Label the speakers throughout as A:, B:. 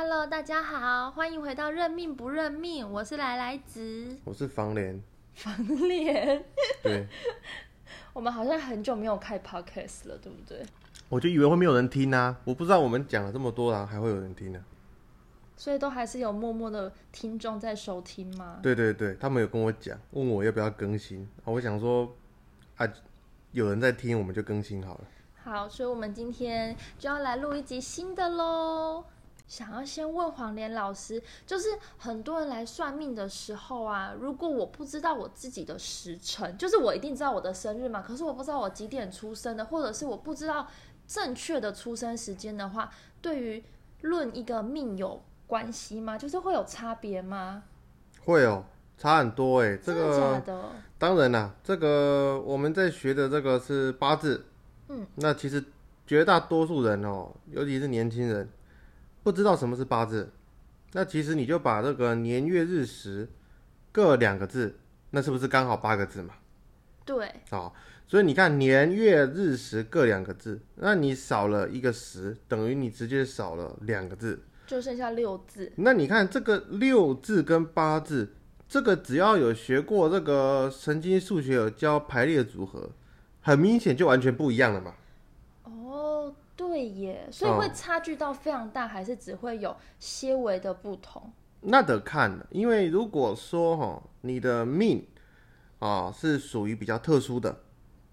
A: Hello，大家好，欢迎回到认命不认命，我是来来子
B: 我是房莲，
A: 房莲。
B: 对，
A: 我们好像很久没有开 Podcast 了，对不对？
B: 我就以为会没有人听啊，我不知道我们讲了这么多啦，还会有人听呢、
A: 所以都还是有默默的听众在收听吗？
B: 对对对，他们有跟我讲，问我要不要更新啊，我想说啊，有人在听，我们就更新好了。
A: 好，所以我们今天就要来录一集新的喽。想要先问黄连老师，就是很多人来算命的时候啊，如果我不知道我自己的时辰，就是我一定知道我的生日嘛，可是我不知道我几点出生的，或者是我不知道正确的出生时间的话，对于论一个命有关系吗？就是会有差别吗？
B: 会哦，差很多哎，这
A: 真的假
B: 个
A: 的？
B: 当然啦，这个我们在学的这个是八字，
A: 嗯，
B: 那其实绝大多数人哦，尤其是年轻人，不知道什么是八字，那其实你就把这个年月日时各两个字，那是不是刚好八个字嘛？
A: 对，
B: 哦，所以你看年月日时各两个字，那你少了一个时，等于你直接少了两个字。
A: 就剩下六字。
B: 那你看这个六字跟八字，这个只要有学过这个神经数学，有教排列组合，很明显就完全不一样了嘛。
A: 哦，对耶，所以会差距到非常大，还是只会有些微的不同？
B: 那得看了，因为如果说哈、你的命啊是属于比较特殊的，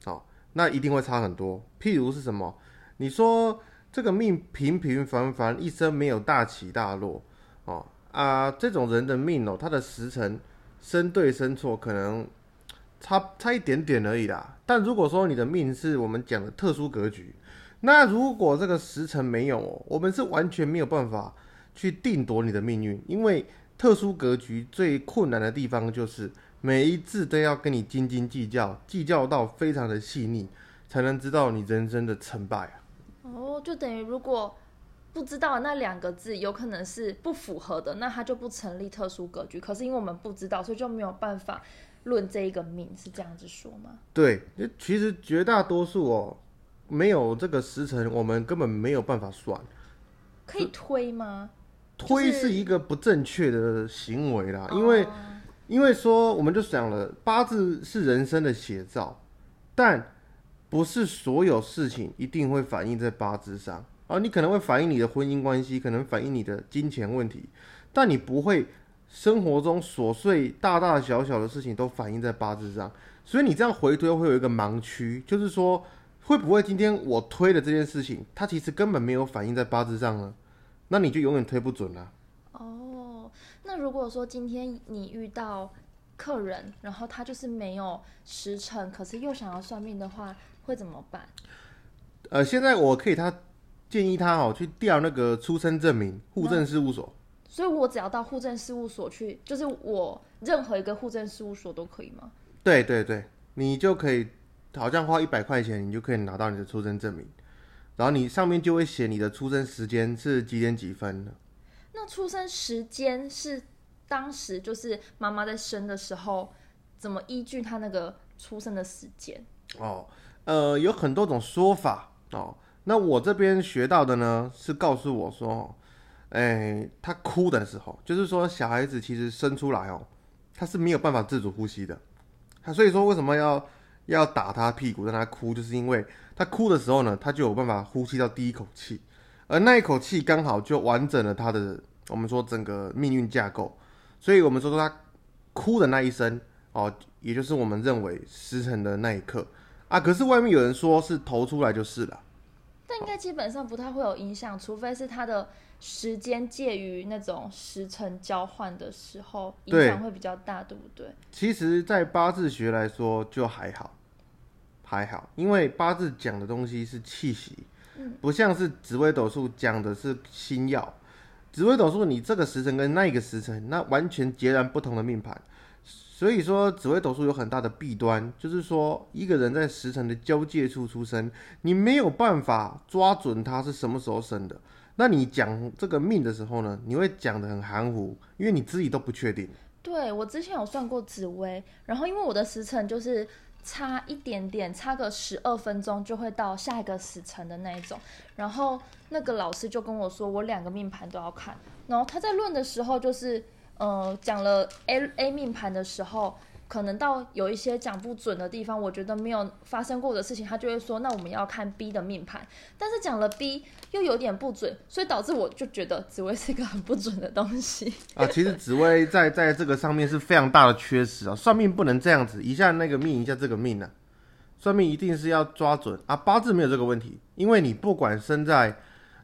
B: 哦，那一定会差很多。譬如是什么？你说这个命平平凡凡，一生没有大起大落，哦啊，这种人的命哦，他的时辰生对生错可能差差一点点而已啦。但如果说你的命是我们讲的特殊格局，那如果这个时辰没有哦，我们是完全没有办法去定夺你的命运，因为特殊格局最困难的地方就是每一字都要跟你斤斤计较，计较到非常的细腻，才能知道你人生的成败啊。
A: 哦，就等于如果不知道那两个字有可能是不符合的，那它就不成立特殊格局。可是因为我们不知道，所以就没有办法论这一个命，是这样子说吗？
B: 对，其实绝大多数哦，没有这个时辰，我们根本没有办法算。
A: 可以推吗？
B: 推
A: 是
B: 是一个不正确的行为啦，因为
A: 哦
B: 因为说我们就想了，八字是人生的写照，但不是所有事情一定会反映在八字上啊。你可能会反映你的婚姻关系，可能反映你的金钱问题，但你不会生活中琐碎大大小小的事情都反映在八字上。所以你这样回推会有一个盲区，就是说会不会今天我推的这件事情，它其实根本没有反映在八字上呢？那你就永远推不准了、
A: 哦，那如果说今天你遇到客人，然后他就是没有时辰，可是又想要算命的话，会怎么办？
B: 呃，现在我可以他建议他哦去调那个出生证明，户政事务所。
A: 所以我只要到户政事务所去，就是我任何一个户政事务所都可以吗？
B: 对对对，你就可以好像花一百块钱，你就可以拿到你的出生证明，然后你上面就会写你的出生时间是几点几分。
A: 那出生时间是当时就是妈妈在生的时候，怎么依据她那个出生的时间？
B: 哦，呃，有很多种说法哦。那我这边学到的呢，是告诉我说，哦，哎，他哭的时候，就是说小孩子其实生出来哦，他是没有办法自主呼吸的。他所以说为什么要要打他屁股让他哭，就是因为他哭的时候呢，他就有办法呼吸到第一口气，而那一口气刚好就完整了他的我们说整个命运架构。所以我们说说他哭的那一声哦，也就是我们认为时辰的那一刻。啊，可是外面有人说是投出来就是了。
A: 但应该基本上不太会有影响，除非是他的时间介于那种时辰交换的时候，影响会比较大，对不对？
B: 其实，在八字学来说就还好，还好，因为八字讲的东西是气息，不像是紫微斗数讲的是星耀。紫微斗数你这个时辰跟那一个时辰，那完全截然不同的命盘。所以说，紫微斗数有很大的弊端，就是说一个人在时辰的交界处出生，你没有办法抓准他是什么时候生的。那你讲这个命的时候呢，你会讲的很含糊，因为你自己都不确定。
A: 对我之前有算过紫薇，然后因为我的时辰就是差一点点，差个十二分钟就会到下一个时辰的那一种。然后那个老师就跟我说，我两个命盘都要看。然后他在论的时候，就是呃讲了 A A 命盘的时候。可能到有一些讲不准的地方，我觉得没有发生过的事情，他就会说，那我们要看 B 的命盘。但是讲了 B 又有点不准，所以导致我就觉得紫薇是一个很不准的东西
B: 啊。其实紫薇在在这个上面是非常大的缺失啊。算命不能这样子，一下那个命，一下这个命呢。算命一定是要抓准啊。八字没有这个问题，因为你不管生在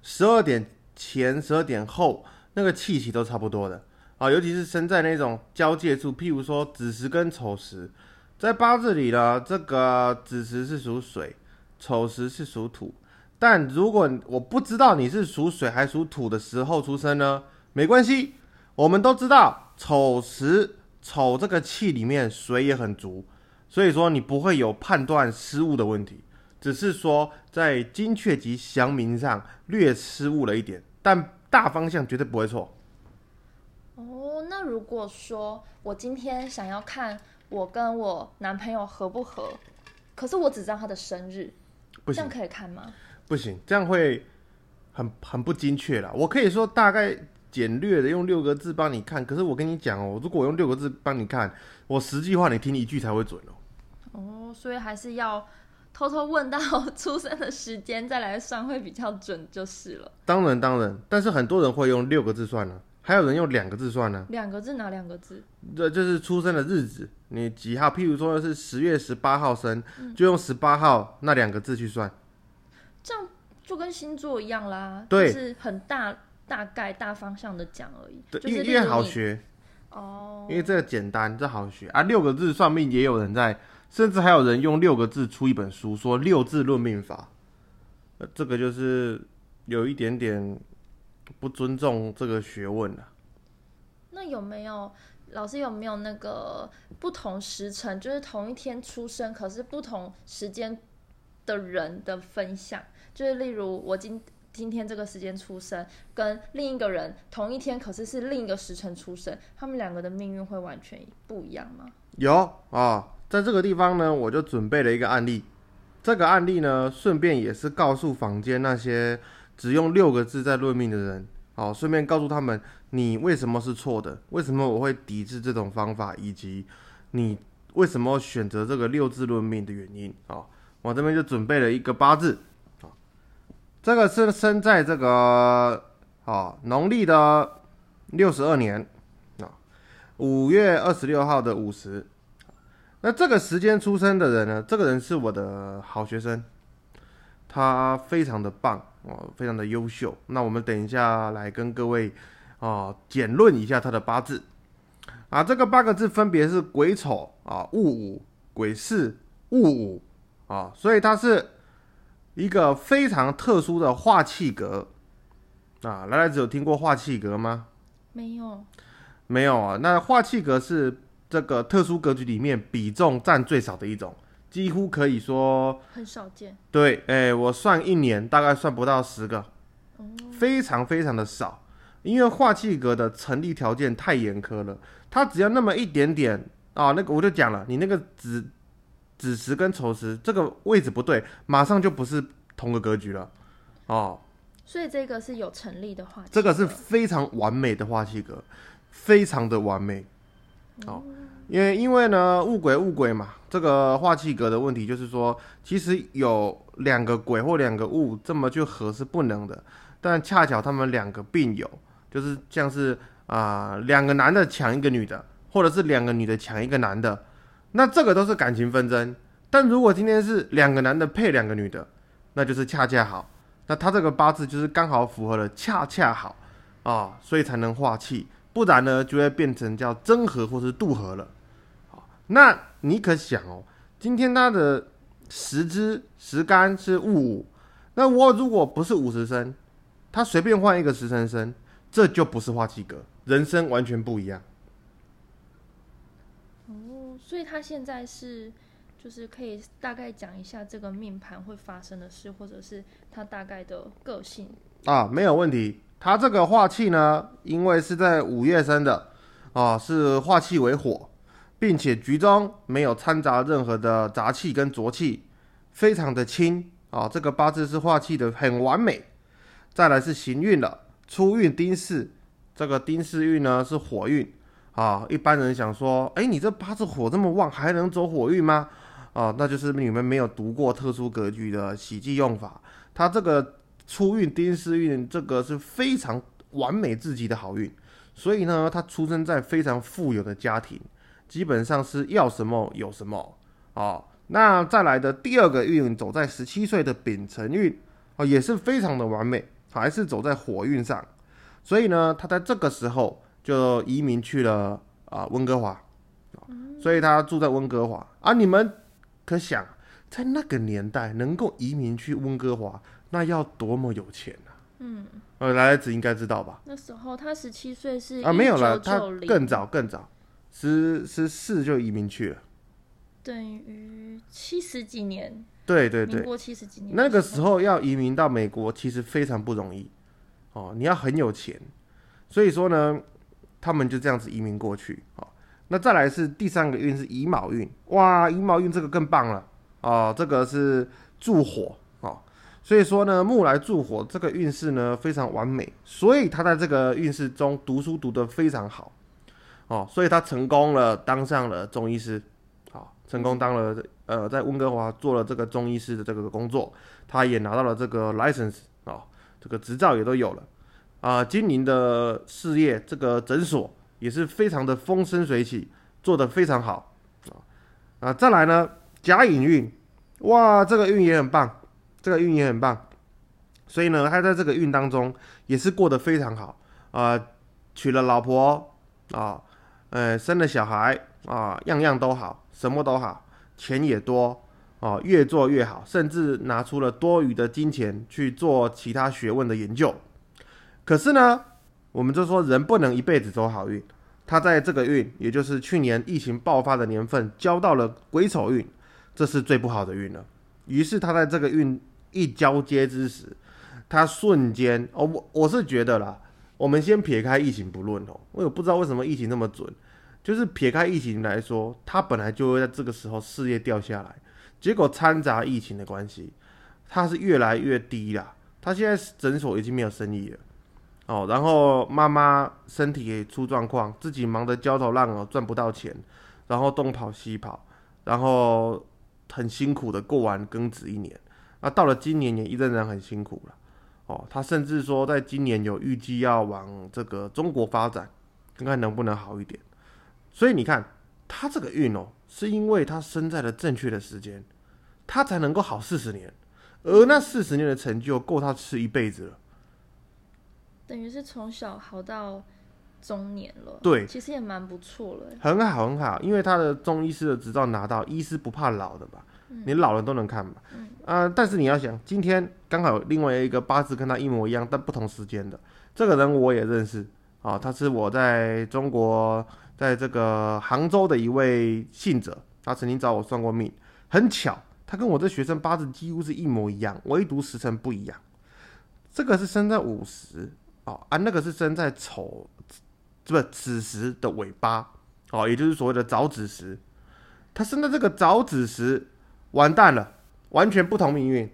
B: 十二点前、十二点后，那个气息都差不多的。啊，尤其是生在那种交界处，譬如说子时跟丑时，在八字里呢，这个子时是属水，丑时是属土。但如果我不知道你是属水还属土的时候出生呢，没关系，我们都知道丑时丑这个气里面水也很足，所以说你不会有判断失误的问题，只是说在精确及详明上略失误了一点，但大方向绝对不会错。
A: 哦，那如果说我今天想要看我跟我男朋友合不合，可是我只知道他的生日，这样可以看吗？
B: 不行，这样会很很不精确了。我可以说大概简略的用六个字帮你看，可是我跟你讲哦，如果我用六个字帮你看，我实际话你听一句才会准哦。
A: 哦，所以还是要偷偷问到 出生的时间再来算会比较准就是了。
B: 当然当然，但是很多人会用六个字算了。还有人用两个字算呢？
A: 两个字哪两个字？
B: 这就是出生的日子，你几号？譬如说是十月十八号生，就用十八号那两个字去算。
A: 这样就跟星座一样啦，
B: 对，
A: 是很大大概大方向的讲而已。
B: 对，
A: 因
B: 为因为好学
A: 哦，
B: 因为这个简单，这好学啊。六个字算命也有人在，甚至还有人用六个字出一本书，说六字论命法。呃，这个就是有一点点。不尊重这个学问了。
A: 那有没有老师有没有那个不同时辰，就是同一天出生，可是不同时间的人的分享？就是例如我今今天这个时间出生，跟另一个人同一天，可是是另一个时辰出生，他们两个的命运会完全不一样吗？
B: 有啊，在这个地方呢，我就准备了一个案例。这个案例呢，顺便也是告诉坊间那些。只用六个字在论命的人，好，顺便告诉他们你为什么是错的，为什么我会抵制这种方法，以及你为什么选择这个六字论命的原因。啊，我这边就准备了一个八字，啊，这个是生在这个啊农历的六十二年啊五月二十六号的午时，那这个时间出生的人呢，这个人是我的好学生，他非常的棒。哦，非常的优秀。那我们等一下来跟各位啊简论一下他的八字啊。这个八个字分别是癸丑啊、戊午、癸巳、戊午啊，所以它是一个非常特殊的化气格啊。来来子有听过化气格吗？
A: 没有，
B: 没有啊。那化气格是这个特殊格局里面比重占最少的一种。几乎可以说
A: 很少见。
B: 对，哎，我算一年大概算不到十个，非常非常的少。因为化气格的成立条件太严苛了，它只要那么一点点啊，那个我就讲了，你那个子子时跟丑时这个位置不对，马上就不是同个格局了，哦。
A: 所以这个是有成立的化，
B: 这个是非常完美的化气格，非常的完美，哦。因为因为呢，物鬼物鬼嘛，这个化气格的问题就是说，其实有两个鬼或两个物这么去合是不能的，但恰巧他们两个并有，就是像是啊两个男的抢一个女的，或者是两个女的抢一个男的，那这个都是感情纷争。但如果今天是两个男的配两个女的，那就是恰恰好，那他这个八字就是刚好符合了恰恰好啊，所以才能化气，不然呢就会变成叫真合或是渡合了。那你可想哦，今天他的十支十干是戊午，那我如果不是五十生，他随便换一个时辰生，这就不是化气格，人生完全不一样。
A: 哦，所以他现在是，就是可以大概讲一下这个命盘会发生的事，或者是他大概的个性
B: 啊，没有问题。他这个化气呢，因为是在五月生的，啊，是化气为火。并且局中没有掺杂任何的杂气跟浊气，非常的轻啊。这个八字是化气的很完美。再来是行运了，初运丁巳，这个丁巳运呢是火运啊。一般人想说，哎，你这八字火这么旺，还能走火运吗？啊，那就是你们没有读过特殊格局的喜忌用法。它这个初运丁巳运，这个是非常完美至极的好运。所以呢，他出生在非常富有的家庭。基本上是要什么有什么哦，那再来的第二个运走在十七岁的丙辰运哦，也是非常的完美，还是走在火运上，所以呢，他在这个时候就移民去了啊温哥华，所以他住在温哥华啊。你们可想，在那个年代能够移民去温哥华，那要多么有钱啊？嗯，呃，来子应该知道吧？
A: 那时候他十七岁是
B: 啊，没有了，他更早更早。十十四就移民去了，
A: 等于七十几年。
B: 对对对，
A: 过七十几年。
B: 那个时候要移民到美国，其实非常不容易哦。你要很有钱，所以说呢，他们就这样子移民过去。哦，那再来是第三个运是乙卯运，哇，乙卯运这个更棒了哦，这个是助火哦，所以说呢，木来助火，这个运势呢非常完美，所以他在这个运势中读书读得非常好。哦，所以他成功了，当上了中医师，好，成功当了呃，在温哥华做了这个中医师的这个工作，他也拿到了这个 license 啊，这个执照也都有了，啊，经营的事业这个诊所也是非常的风生水起，做得非常好。啊啊，再来呢，甲乙运，哇，这个运也很棒，这个运也很棒，所以呢，他在这个运当中也是过得非常好。啊，娶了老婆啊。呃，生了小孩啊，样样都好，什么都好，钱也多哦，越做越好，甚至拿出了多余的金钱去做其他学问的研究。可是呢，我们就说人不能一辈子走好运，他在这个运，也就是去年疫情爆发的年份，交到了癸丑运，这是最不好的运了。于是他在这个运一交接之时，他瞬间哦，我我是觉得啦。我们先撇开疫情不论哦，我也不知道为什么疫情那么准，就是撇开疫情来说，他本来就会在这个时候事业掉下来，结果掺杂疫情的关系，他是越来越低啦。他现在诊所已经没有生意了，哦，然后妈妈身体也出状况，自己忙得焦头烂额，赚不到钱，然后东跑西跑，然后很辛苦的过完庚子一年，那到了今年也仍然很辛苦了。哦，他甚至说，在今年有预计要往这个中国发展，看看能不能好一点。所以你看，他这个运哦，是因为他生在了正确的时间，他才能够好四十年，而那四十年的成就够他吃一辈子了。
A: 等于是从小好到中年了。
B: 对，
A: 其实也蛮不错了。
B: 很好很好，因为他的中医师的执照拿到，医师不怕老的吧？你老人都能看嘛？啊，但是你要想，今天刚好另外一个八字跟他一模一样，但不同时间的这个人我也认识啊，他是我在中国，在这个杭州的一位信者，他曾经找我算过命，很巧，他跟我这学生八字几乎是一模一样，唯独时辰不一样。这个是生在午时哦，啊，那个是生在丑，不是子时的尾巴哦，也就是所谓的早子时，他生在这个早子时。完蛋了，完全不同命运。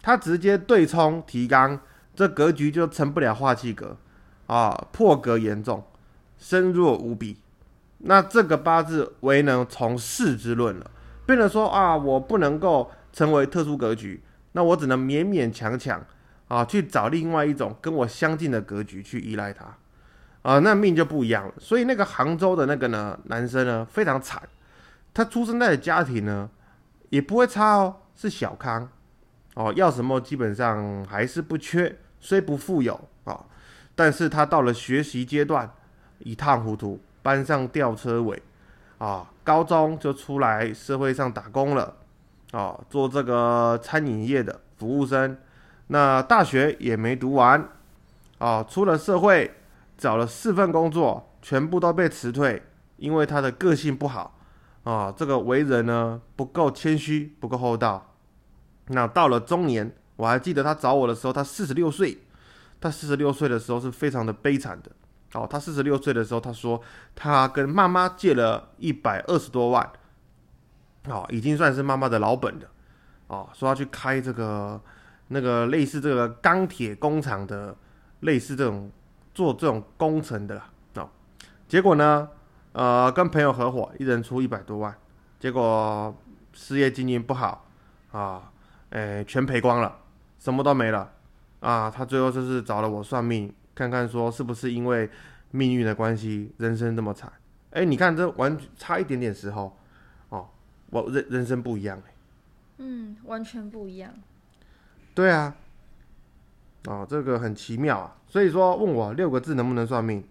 B: 他直接对冲提纲，这格局就成不了化气格啊，破格严重，身弱无比。那这个八字唯能从事之论了，变成说啊，我不能够成为特殊格局，那我只能勉勉强强啊去找另外一种跟我相近的格局去依赖他啊，那命就不一样了。所以那个杭州的那个呢男生呢非常惨，他出生在的家庭呢。也不会差哦，是小康哦，要什么基本上还是不缺，虽不富有啊，但是他到了学习阶段一塌糊涂，班上吊车尾啊，高中就出来社会上打工了啊，做这个餐饮业的服务生，那大学也没读完啊，出了社会找了四份工作，全部都被辞退，因为他的个性不好。啊，这个为人呢不够谦虚，不够厚道。那到了中年，我还记得他找我的时候，他四十六岁。他四十六岁的时候是非常的悲惨的。哦，他四十六岁的时候，他说他跟妈妈借了一百二十多万，哦，已经算是妈妈的老本了。哦，说要去开这个那个类似这个钢铁工厂的，类似这种做这种工程的啦。哦，结果呢，呃，跟朋友合伙，一人出一百多万，结果事业经营不好啊，哎，全赔光了，什么都没了啊。他最后就是找了我算命，看看说是不是因为命运的关系，人生这么惨。哎，你看这完差一点点时候，哦，我人人生不一样
A: 嗯，完全不一样。
B: 对啊，哦，这个很奇妙啊。所以说，问我六个字能不能算命，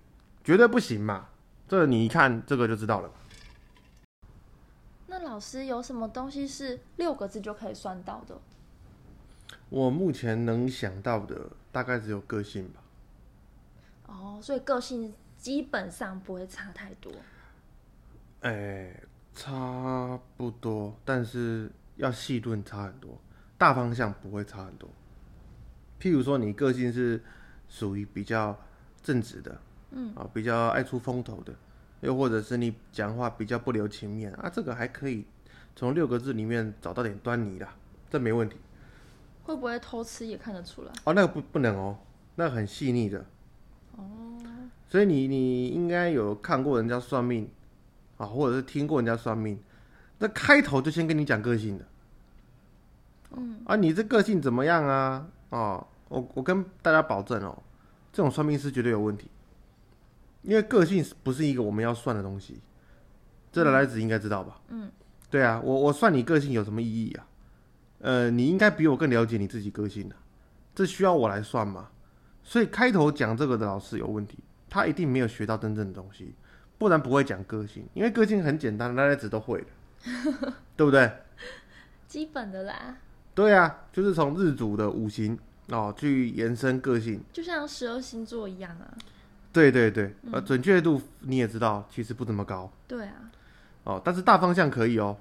B: 绝对不行嘛。这你一看这个就知道了。
A: 那老师有什么东西是六个字就可以算到的？
B: 我目前能想到的大概只有个性吧。
A: 哦，所以个性基本上不会差太多。
B: 哎，差不多，但是要细论差很多，大方向不会差很多。譬如说，你个性是属于比较正直的，
A: 嗯，
B: 啊，比较爱出风头的，又或者是你讲话比较不留情面啊，这个还可以从六个字里面找到点端倪啦，这没问题。
A: 会不会偷吃也看得出来？
B: 哦，那个不不能哦，那个很细腻的。
A: 哦，
B: 所以你你应该有看过人家算命啊，或者是听过人家算命，那开头就先跟你讲个性的。
A: 嗯，
B: 啊，你这个性怎么样啊？哦，我我跟大家保证哦，这种算命师绝对有问题，因为个性不是一个我们要算的东西，这来来子应该知道吧？
A: 嗯，
B: 对啊，我我算你个性有什么意义啊？呃，你应该比我更了解你自己个性的，这需要我来算吗？所以开头讲这个的老师有问题，他一定没有学到真正的东西，不然不会讲个性，因为个性很简单，来来子都会的，对不对？
A: 基本的啦，
B: 对啊，就是从日主的五行哦去延伸个性。
A: 就像十二星座一样啊。
B: 对对对，呃，准确度你也知道，其实不怎么高
A: 对啊，
B: 哦，但是大方向可以哦。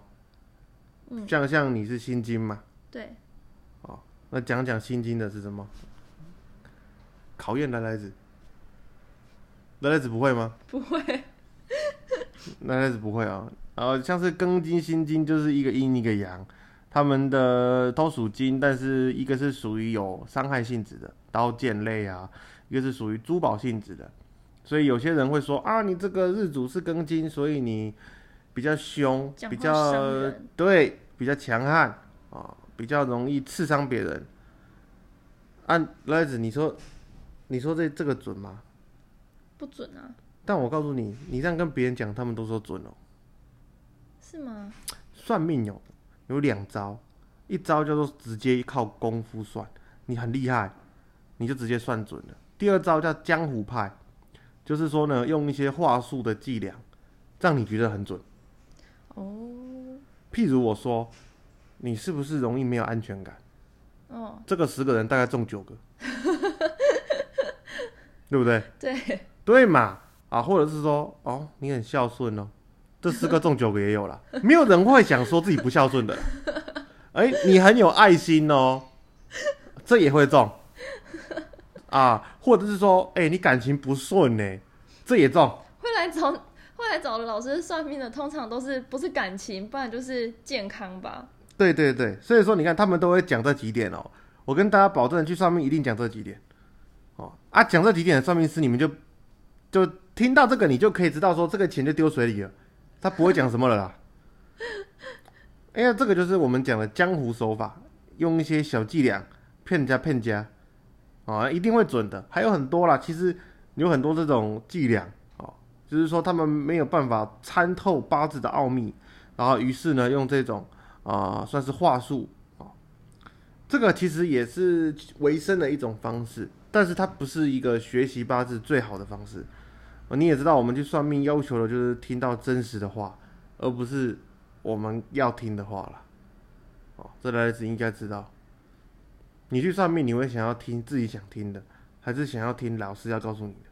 A: 嗯
B: 像像你是心经嘛，
A: 对，哦
B: 那讲讲心经的是什么？考验来来子，来来子不会吗？
A: 不会。
B: 来来子不会啊。然后像是庚金、辛金，就是一个阴一个阳，他们的都属金，但是一个是属于有伤害性质的刀剑类啊，一个是属于珠宝性质的。所以有些人会说啊，你这个日主是庚金，所以你比较凶，比较对，比较强悍啊，比较容易刺伤别人。按赖子，你说，你说这这个准吗？
A: 不准啊？
B: 但我告诉你，你这样跟别人讲，他们都说准哦。
A: 是吗？
B: 算命有有两招，一招叫做直接靠功夫算，你很厉害，你就直接算准了。第二招叫江湖派，就是说呢，用一些话术的伎俩，让你觉得很准。
A: 哦，
B: 譬如我说，你是不是容易没有安全感？
A: 哦，
B: 这个十个人大概中九个，对不对？
A: 对，
B: 对嘛？啊，或者是说，哦，你很孝顺哦，这十个中九个也有了，没有人会想说自己不孝顺的。哎、你很有爱心哦，这也会中啊，或者是说，哎、你感情不顺呢，这也中。
A: 会来找 会来找老师算命的，通常都是不是感情，不然就是健康吧。
B: 对对对，所以说你看他们都会讲这几点哦。我跟大家保证，去算命一定讲这几点。哦啊，讲这几点的算命师，你们就就听到这个，你就可以知道说这个钱就丢水里了，他不会讲什么了啦。哎呀，这个就是我们讲的江湖手法，用一些小伎俩骗人家骗家，啊，一定会准的。还有很多啦，其实有很多这种伎俩哦，就是说他们没有办法参透八字的奥秘，然后于是呢，用这种啊、算是话术啊、这个其实也是维生的一种方式，但是它不是一个学习八字最好的方式。你也知道，我们去算命要求的就是听到真实的话，而不是我们要听的话了。哦，这来子应该知道。你去算命，你会想要听自己想听的，还是想要听老师要告诉你的？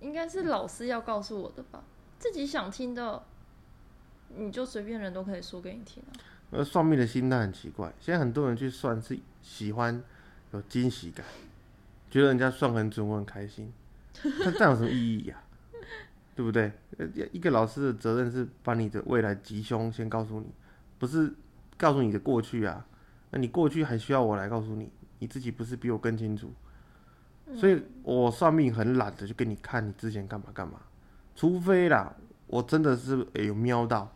A: 应该是老师要告诉我的吧，自己想听的，你就随便人都可以说给你听啊。
B: 而算命的心态很奇怪，现在很多人去算是喜欢有惊喜感，觉得人家算很准，我很开心。那这样有什么意义呀、对不对？呃一个老师的责任是把你的未来吉凶先告诉你，不是告诉你的过去啊。那你过去还需要我来告诉你，你自己不是比我更清楚？所以我算命很懒的，就给你看你之前干嘛干嘛，除非啦，我真的是、诶有瞄到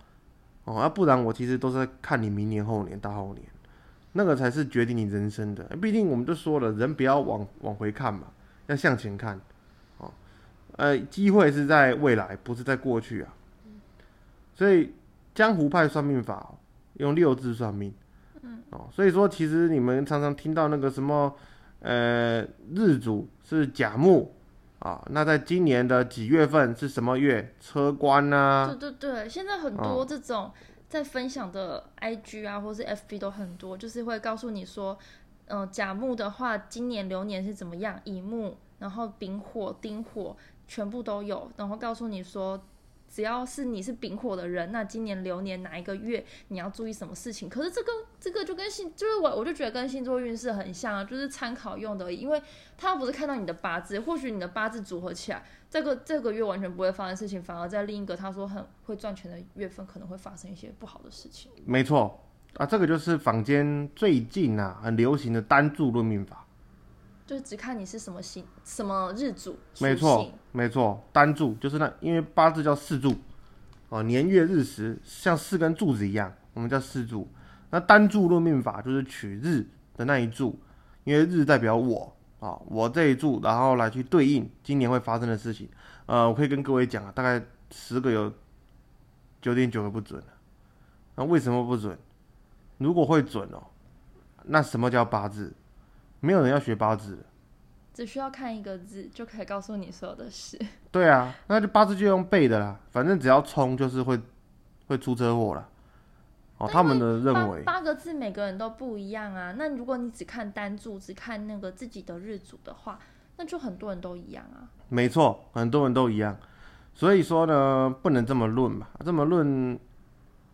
B: 哦，要、不然我其实都是在看你明年、后年、大后年，那个才是决定你人生的。毕竟我们都说了，人不要往往回看嘛，要向前看。哦，呃，机会是在未来，不是在过去啊。所以江湖派算命法哦、用六字算命，嗯，哦，所以说其实你们常常听到那个什么，呃，日主是甲木啊，那在今年的几月份是什么月？车官啊，
A: 对对对，现在很多这种在分享的 IG 啊，或是 FB 都很多，就是会告诉你说，嗯、甲木的话，今年流年是怎么样，乙木，然后丙火、丁火全部都有，然后告诉你说。只要是你是丙火的人，那今年流年哪一个月你要注意什么事情？可是这个这个就跟星，就是我我就觉得跟星座运势很像啊，就是参考用的，因为他不是看到你的八字，或许你的八字组合起来，这个这个月完全不会发生事情，反而在另一个他说很会赚钱的月份，可能会发生一些不好的事情。
B: 没错啊，这个就是坊间最近啊很流行的单柱论命法。
A: 就是只看你是什么星、什么日主，
B: 没错，没错，单柱就是那，因为八字叫四柱，哦，年月日时像四根柱子一样，我们叫四柱。那单柱论命法就是取日的那一柱，因为日代表我啊、我这一柱，然后来去对应今年会发生的事情。呃，我可以跟各位讲啊，大概十个有九点九个不准、那为什么不准？如果会准哦，那什么叫八字？没有人要学八字的。
A: 只需要看一个字就可以告诉你所有的事。
B: 对啊，那就八字就用背的啦，反正只要冲就是会会出车祸啦。哦，他们的认为
A: 八八个字每个人都不一样啊。那如果你只看单柱，只看那个自己的日主的话，那就很多人都一样啊。
B: 没错，很多人都一样。所以说呢，不能这么论吧，这么论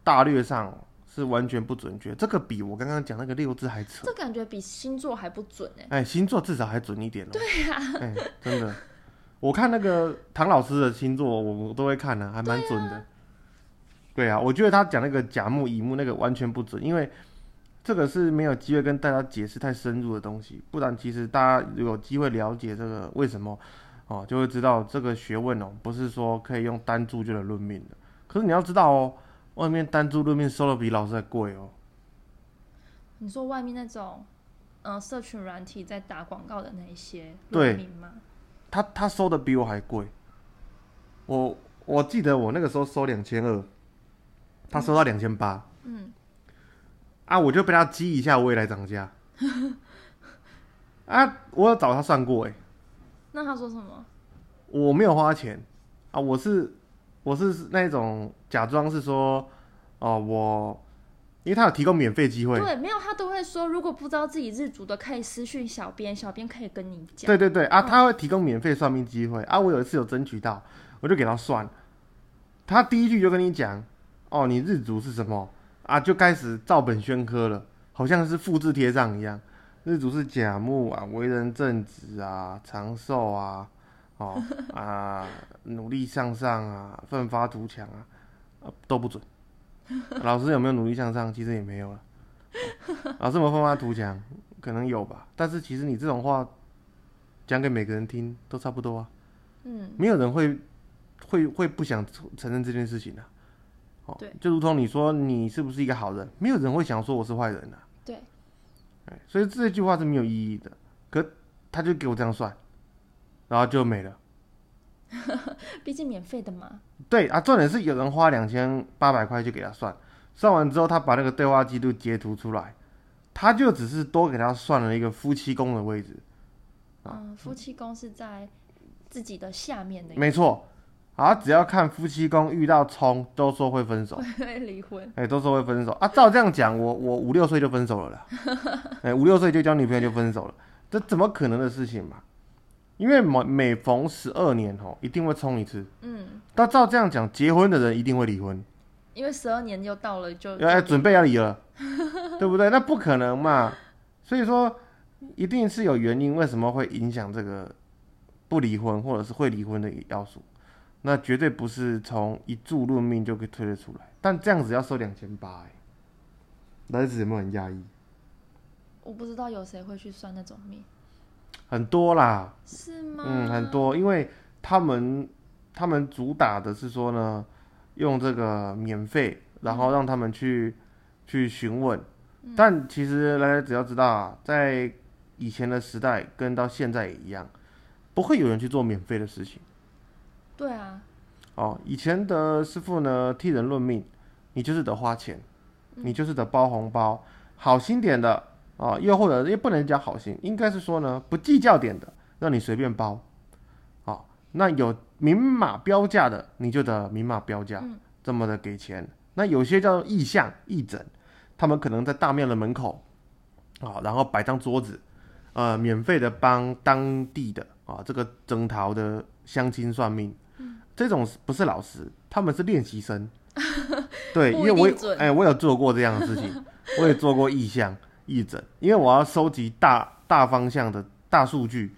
B: 大略上是完全不准确。这个比我刚刚讲那个六字还扯。
A: 这感觉比星座还不准哎、
B: 哎，星座至少还准一点哦、对呀、哎，真的，我看那个唐老师的星座，我我都会看的、还蛮准的。对啊，我觉得他讲那个甲木乙木那个完全不准，因为这个是没有机会跟大家解释太深入的东西，不然其实大家有机会了解这个为什么哦，就会知道这个学问哦，不是说可以用单注就能论命的。可是你要知道哦，外面单租路面收的比老师还贵哦。
A: 你说外面那种，嗯、社群软体在打广告的那一些
B: 对。
A: 论名吗？
B: 他他收的比我还贵，我我记得我那个时候收两千二，他收到两千八，
A: 嗯，
B: 啊，我就被他激一下，我也来涨价，啊，我有找他算过，哎，
A: 那他说什么？
B: 我没有花钱。啊，我是我是那种假装是说，哦，我因为他有提供免费机会，
A: 对，没有，他都会说，如果不知道自己日主的，可以私讯小编，小编可以跟你讲。
B: 对对对啊，
A: 嗯
B: 他会提供免费算命机会啊。我有一次有争取到，我就给他算，他第一句就跟你讲，哦，你日主是什么啊，就开始照本宣科了，好像是复制贴上一样。日主是甲木啊，为人正直啊，长寿啊，哦啊，努力向上啊，奋发图强啊，啊都不准。老师有没有努力向上？其实也没有了。老师有没有奋发图强？可能有吧，但是其实你这种话讲给每个人听都差不多啊，
A: 嗯，
B: 没有人会会会不想承认这件事情的、哦，
A: 对，
B: 就如同你说你是不是一个好人，没有人会想说我是坏人的、
A: 对，
B: 哎，所以这句话是没有意义的。可他就给我这样算，然后就没了。
A: 毕竟免费的嘛。
B: 对啊，重点是有人花两千八百块就给他算，算完之后他把那个对话记录截图出来，他就只是多给他算了一个夫妻宫的位置。
A: 嗯，夫妻宫是在自己的下面的，
B: 没错，啊，只要看夫妻宫遇到冲，都说会分手，
A: 会 离婚。
B: 哎、都说会分手啊。照这样讲，我我五六岁就分手了啦，哎、五六岁就交女朋友就分手了，这怎么可能的事情嘛？因为每每逢十二年哦，一定会冲一次。
A: 嗯，
B: 那照这样讲，结婚的人一定会离婚，
A: 因为十二年又到了就，
B: 哎、准备要离了，对不对？那不可能嘛。所以说，一定是有原因，为什么会影响这个不离婚或者是会离婚的要素，那绝对不是从一注论命就可以推得出来。但这样子要收两千八，哎，男子有没有很压抑？
A: 我不知道有谁会去算那种命，
B: 很多啦，
A: 是吗？
B: 嗯，很。多，因为他们他们主打的是说呢，用这个免费，然后让他们去、去询问。但其实大家只要知道啊，在以前的时代跟到现在也一样，不会有人去做免费的事情。
A: 对啊，
B: 哦，以前的师傅呢替人论命，你就是得花钱，你就是得包红包，好心点的啊，又或者也不能讲好心，应该是说呢不计较点的，让你随便包。啊，那有明码标价的，你就得明码标价，这么的给钱。那有些叫意向义诊，他们可能在大庙的门口啊，然后摆张桌子，呃，免费的帮当地的啊这个征讨的乡亲算命。这种不是老师，他们是练习生。对，因为我哎、我有做过这样的事情，我也做过意向义诊，因为我要收集大大方向的大数据，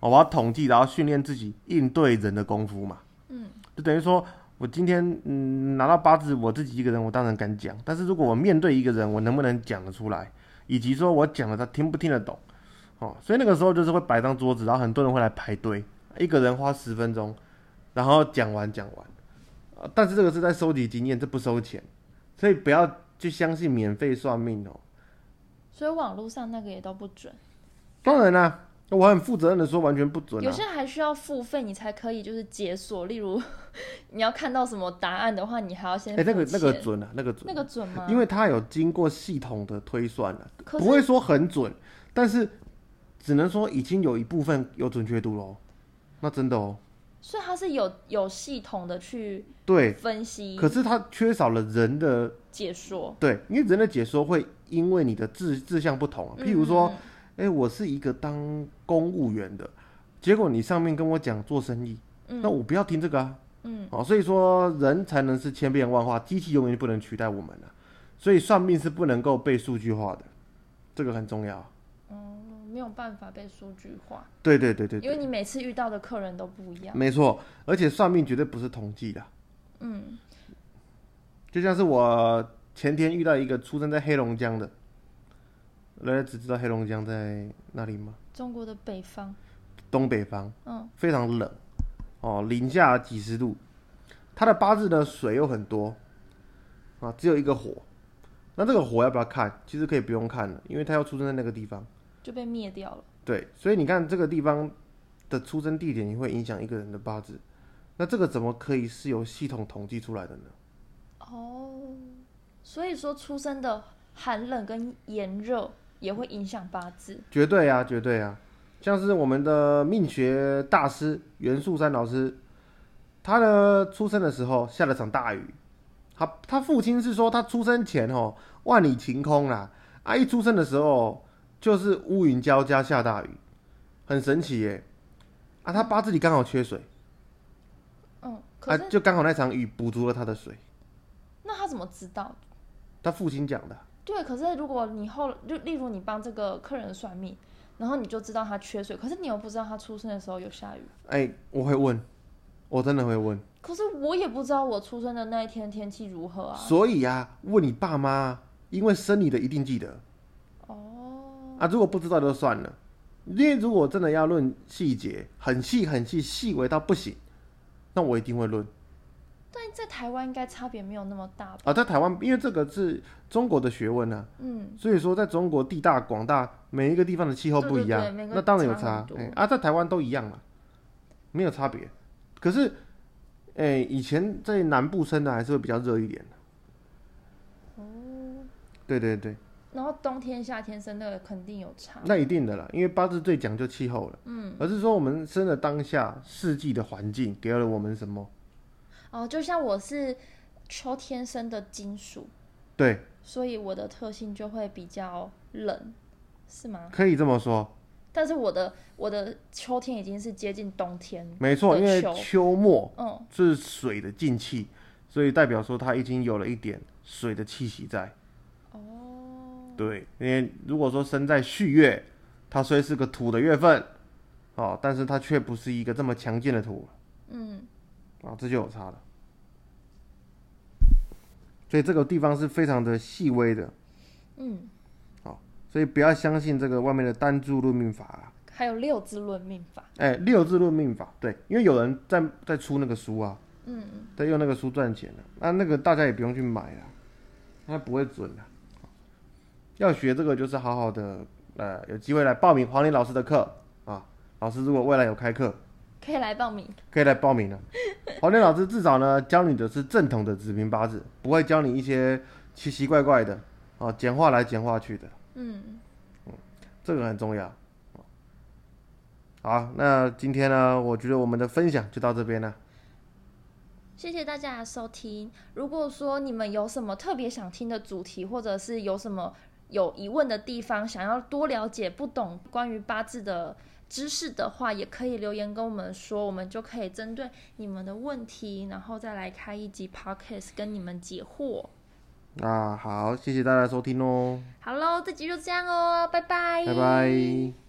B: 哦我要统计，然后训练自己应对人的功夫嘛。
A: 嗯，
B: 就等于说我今天嗯拿到八字，我自己一个人，我当然敢讲，但是如果我面对一个人，我能不能讲得出来，以及说我讲了他听不听得懂，哦，所以那个时候就是会摆张桌子，然后很多人会来排队，一个人花十分钟，然后讲完讲完，呃但是这个是在收集经验，这不收钱，所以不要去相信免费算命哦。
A: 所以网络上那个也都不准，
B: 当然啦、我很负责任的说，完全不准啊。
A: 有些还需要付费，你才可以就是解锁。例如，你要看到什么答案的话，你还要先
B: 哎、那个那个
A: 钱
B: 准啊，那个准，
A: 那个准吗？
B: 因为它有经过系统的推算了、
A: 可是
B: 不会说很准，但是只能说已经有一部分有准确度喽。那真的哦，
A: 所以它是有有系统的去
B: 对，
A: 分析
B: 可是它缺少了人的
A: 解说。
B: 对，因为人的解说会因为你的志志向不同啊，譬如说，
A: 嗯，
B: 哎、我是一个当公务员的，结果你上面跟我讲做生意，
A: 嗯。
B: 那我不要听这个啊。
A: 嗯，
B: 哦，所以说人才能是千变万化，机器永远不能取代我们的、所以算命是不能够被数据化的，这个很重要。
A: 嗯没有办法被数据化，
B: 对对对对对，
A: 因为你每次遇到的客人都不一样。
B: 没错，而且算命绝对不是统计的，
A: 嗯，
B: 就像是我前天遇到一个出生在黑龙江的，大家只知道黑龙江在哪里吗？
A: 中国的北方，
B: 东北方，
A: 嗯，
B: 非常冷，哦，零下几十度，他的八字呢水又很多，啊，只有一个火，那这个火要不要看？其实可以不用看了，因为他要出生在那个地方，
A: 就被灭掉了。
B: 对，所以你看这个地方的出生地点也会影响一个人的八字，那这个怎么可以是由系统统计出来的呢？
A: 哦，所以说出生的寒冷跟炎热也会影响八字。
B: 绝对啊，绝对啊！像是我们的命学大师袁树山老师，他呢出生的时候下了场大雨，他他父亲是说他出生前哦万里晴空啦，啊一出生的时候就是乌云交加下大雨，很神奇耶！啊，他八字里刚好缺水，
A: 嗯，
B: 啊就刚好那场雨补足了他的水，
A: 那他怎么知道？
B: 他父亲讲的。
A: 对，可是如果你后就例如你帮这个客人算命，然后你就知道他缺水，可是你又不知道他出生的时候有下雨。
B: 哎、我会问，我真的会问。
A: 可是我也不知道我出生的那一天天气如何啊。
B: 所以啊，问你爸妈，因为生你的一定记得。
A: 哦，
B: 啊，如果不知道就算了，因为如果真的要论细节，很细很细，细微到不行，那我一定会论
A: 但在台湾应该差别没有那么大吧？
B: 啊。在台湾，因为这个是中国的学问啊，
A: 嗯，
B: 所以说在中国地大广大，每一个地方的气候不一样，
A: 对对对
B: 那当然有差哎、啊，在台湾都一样嘛，没有差别。可是，哎、以前在南部生的还是会比较热一点。
A: 哦，
B: 对对对，
A: 然后冬天夏天生的肯定有差。
B: 那一定的啦，因为八字最讲究气候了。
A: 嗯，
B: 而是说我们生的当下四季的环境给了我们什么？
A: 哦，就像我是秋天生的金属，
B: 对，
A: 所以我的特性就会比较冷，是吗？
B: 可以这么说，
A: 但是我的我的秋天已经是接近冬天，
B: 没错，因为
A: 秋
B: 秋末
A: 嗯，
B: 是水的进气，所以代表说它已经有了一点水的气息在。
A: 哦，
B: 对，因为如果说生在戌月，它虽是个土的月份，哦，但是它却不是一个这么强劲的土，
A: 嗯，
B: 啊，这就有差了。所以这个地方是非常的细微的，
A: 嗯，好
B: 所以不要相信这个外面的单柱论命法啊。
A: 还有六字论命法，
B: 哎，六字论命法，对，因为有人在在出那个书啊，
A: 嗯，
B: 在用那个书赚钱的，那那个大家也不用去买了，那不会准的。要学这个就是好好的，呃，有机会来报名黄林老师的课啊。老师如果未来有开课，
A: 可以来报名。
B: 可以来报名了。黄天老师至少呢教你的是正统的子平八字，不会教你一些奇奇怪怪的啊，简化来简化去的，
A: 嗯，
B: 这个很重要。好，那今天呢，我觉得我们的分享就到这边了。
A: 谢谢大家的收听。如果说你们有什么特别想听的主题，或者是有什么有疑问的地方，想要多了解、不懂关于八字的知识的话，也可以留言跟我们说，我们就可以针对你们的问题，然后再来开一集 podcast 跟你们解惑。
B: 啊，好，谢谢大家收听哦，
A: 好喽，这集就这样哦，拜拜，
B: 拜拜。